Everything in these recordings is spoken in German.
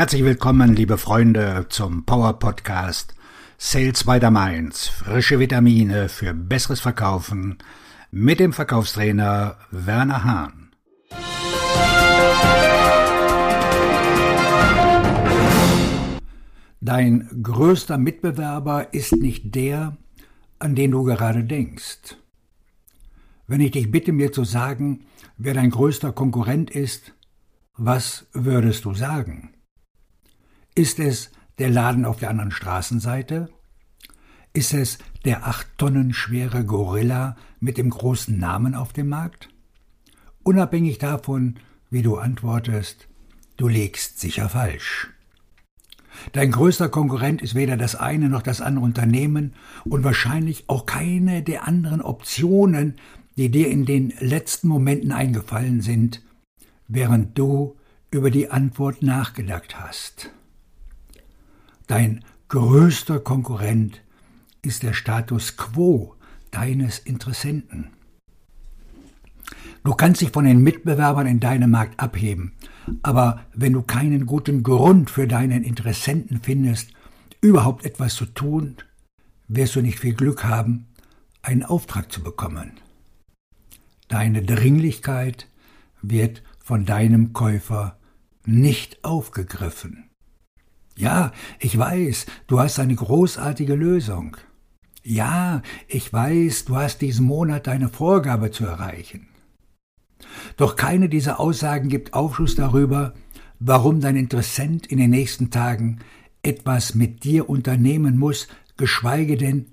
Herzlich willkommen, liebe Freunde, zum Power Podcast Sales by the Mainz. Frische Vitamine für besseres Verkaufen mit dem Verkaufstrainer Werner Hahn. Dein größter Mitbewerber ist nicht der, an den du gerade denkst. Wenn ich dich bitte, mir zu sagen, wer dein größter Konkurrent ist, was würdest du sagen? Ist es der Laden auf der anderen Straßenseite? Ist es der acht Tonnen schwere Gorilla mit dem großen Namen auf dem Markt? Unabhängig davon, wie du antwortest, du legst sicher falsch. Dein größter Konkurrent ist weder das eine noch das andere Unternehmen und wahrscheinlich auch keine der anderen Optionen, die dir in den letzten Momenten eingefallen sind, während du über die Antwort nachgedacht hast. Dein größter Konkurrent ist der Status quo deines Interessenten. Du kannst dich von den Mitbewerbern in deinem Markt abheben, aber wenn du keinen guten Grund für deinen Interessenten findest, überhaupt etwas zu tun, wirst du nicht viel Glück haben, einen Auftrag zu bekommen. Deine Dringlichkeit wird von deinem Käufer nicht aufgegriffen. Ja, ich weiß, du hast eine großartige Lösung. Ja, ich weiß, du hast diesen Monat deine Vorgabe zu erreichen. Doch keine dieser Aussagen gibt Aufschluss darüber, warum dein Interessent in den nächsten Tagen etwas mit dir unternehmen muss, geschweige denn,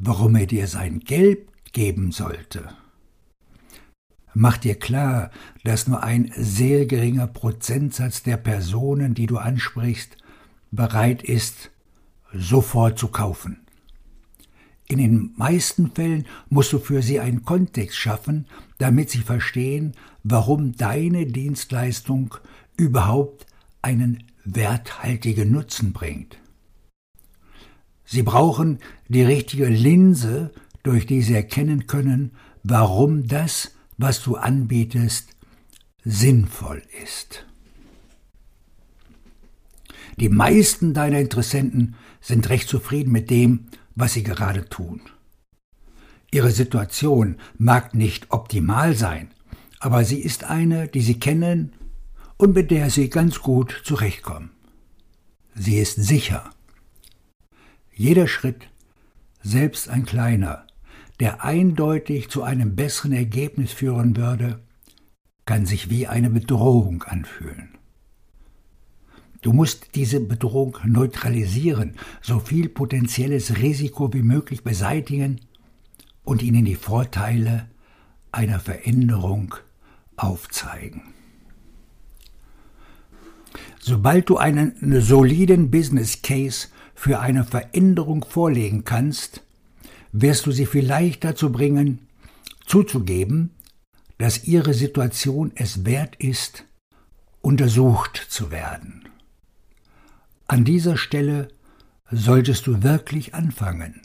warum er dir sein Geld geben sollte. Mach dir klar, dass nur ein sehr geringer Prozentsatz der Personen, die du ansprichst, bereit ist, sofort zu kaufen. In den meisten Fällen musst du für sie einen Kontext schaffen, damit sie verstehen, warum deine Dienstleistung überhaupt einen werthaltigen Nutzen bringt. Sie brauchen die richtige Linse, durch die sie erkennen können, warum das, was du anbietest, sinnvoll ist. Die meisten deiner Interessenten sind recht zufrieden mit dem, was sie gerade tun. Ihre Situation mag nicht optimal sein, aber sie ist eine, die sie kennen und mit der sie ganz gut zurechtkommen. Sie ist sicher. Jeder Schritt, selbst ein kleiner, der eindeutig zu einem besseren Ergebnis führen würde, kann sich wie eine Bedrohung anfühlen. Du musst diese Bedrohung neutralisieren, so viel potenzielles Risiko wie möglich beseitigen und ihnen die Vorteile einer Veränderung aufzeigen. Sobald du einen soliden Business Case für eine Veränderung vorlegen kannst, wirst du sie vielleicht dazu bringen, zuzugeben, dass ihre Situation es wert ist, untersucht zu werden. An dieser Stelle solltest du wirklich anfangen.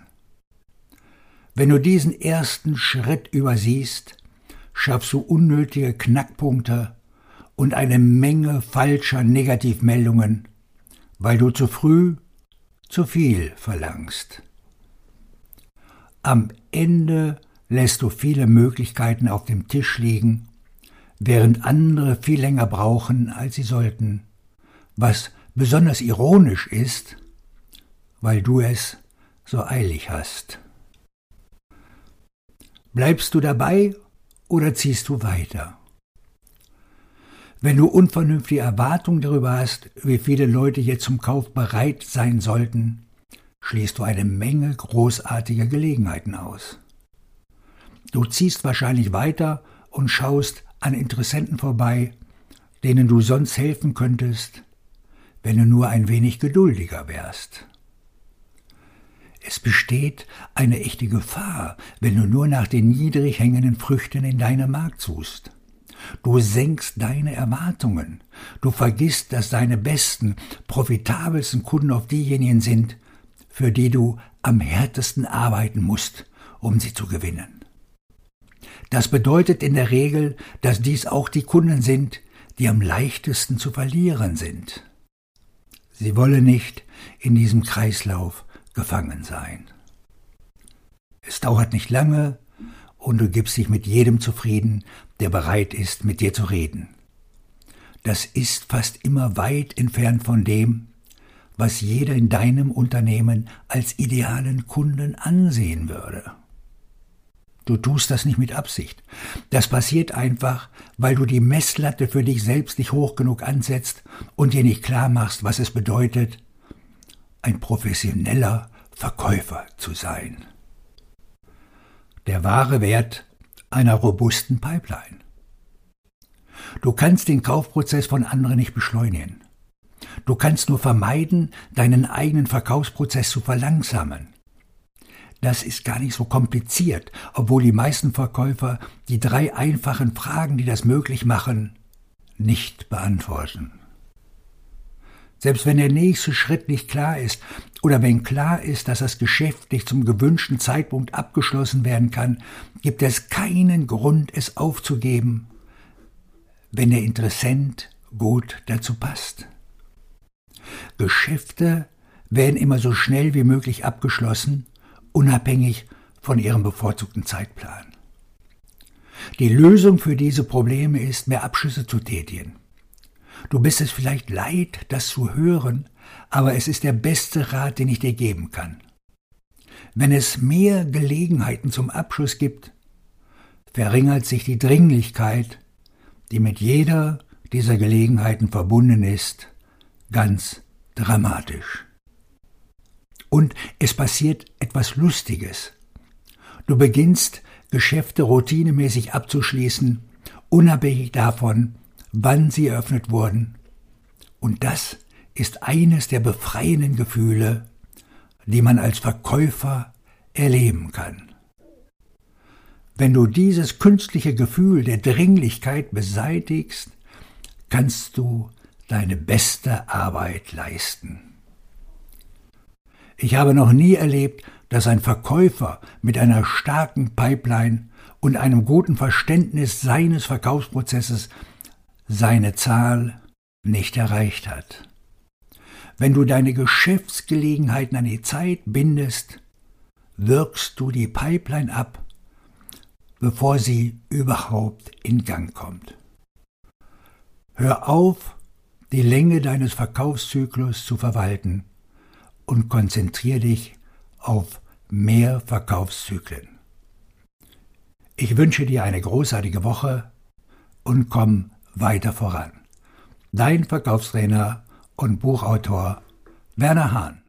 Wenn du diesen ersten Schritt übersiehst, schaffst du unnötige Knackpunkte und eine Menge falscher Negativmeldungen, weil du zu früh zu viel verlangst. Am Ende lässt du viele Möglichkeiten auf dem Tisch liegen, während andere viel länger brauchen, als sie sollten, was besonders ironisch ist, weil du es so eilig hast. Bleibst du dabei oder ziehst du weiter? Wenn du unvernünftige Erwartungen darüber hast, wie viele Leute jetzt zum Kauf bereit sein sollten, schließt du eine Menge großartiger Gelegenheiten aus. Du ziehst wahrscheinlich weiter und schaust an Interessenten vorbei, denen du sonst helfen könntest, wenn du nur ein wenig geduldiger wärst. Es besteht eine echte Gefahr, wenn du nur nach den niedrig hängenden Früchten in deinem Markt suchst. Du senkst deine Erwartungen. Du vergisst, dass deine besten, profitabelsten Kunden auf diejenigen sind, für die du am härtesten arbeiten musst, um sie zu gewinnen. Das bedeutet in der Regel, dass dies auch die Kunden sind, die am leichtesten zu verlieren sind. Sie wolle nicht in diesem Kreislauf gefangen sein. Es dauert nicht lange und du gibst dich mit jedem zufrieden, der bereit ist, mit dir zu reden. Das ist fast immer weit entfernt von dem, was jeder in deinem Unternehmen als idealen Kunden ansehen würde. Du tust das nicht mit Absicht. Das passiert einfach, weil du die Messlatte für dich selbst nicht hoch genug ansetzt und dir nicht klar machst, was es bedeutet, ein professioneller Verkäufer zu sein. Der wahre Wert einer robusten Pipeline. Du kannst den Kaufprozess von anderen nicht beschleunigen. Du kannst nur vermeiden, deinen eigenen Verkaufsprozess zu verlangsamen. Das ist gar nicht so kompliziert, obwohl die meisten Verkäufer die drei einfachen Fragen, die das möglich machen, nicht beantworten. Selbst wenn der nächste Schritt nicht klar ist oder wenn klar ist, dass das Geschäft nicht zum gewünschten Zeitpunkt abgeschlossen werden kann, gibt es keinen Grund, es aufzugeben, wenn der Interessent gut dazu passt. Geschäfte werden immer so schnell wie möglich abgeschlossen, unabhängig von ihrem bevorzugten Zeitplan. Die Lösung für diese Probleme ist, mehr Abschlüsse zu tätigen. Du bist es vielleicht leid, das zu hören, aber es ist der beste Rat, den ich dir geben kann. Wenn es mehr Gelegenheiten zum Abschluss gibt, verringert sich die Dringlichkeit, die mit jeder dieser Gelegenheiten verbunden ist, ganz dramatisch. Und es passiert etwas Lustiges. Du beginnst Geschäfte routinemäßig abzuschließen, unabhängig davon, wann sie eröffnet wurden. Und das ist eines der befreienden Gefühle, die man als Verkäufer erleben kann. Wenn du dieses künstliche Gefühl der Dringlichkeit beseitigst, kannst du deine beste Arbeit leisten. Ich habe noch nie erlebt, dass ein Verkäufer mit einer starken Pipeline und einem guten Verständnis seines Verkaufsprozesses seine Zahl nicht erreicht hat. Wenn du deine Geschäftsgelegenheiten an die Zeit bindest, wirkst du die Pipeline ab, bevor sie überhaupt in Gang kommt. Hör auf, die Länge deines Verkaufszyklus zu verwalten und konzentriere dich auf mehr Verkaufszyklen. Ich wünsche dir eine großartige Woche und komm weiter voran. Dein Verkaufstrainer und Buchautor Werner Hahn.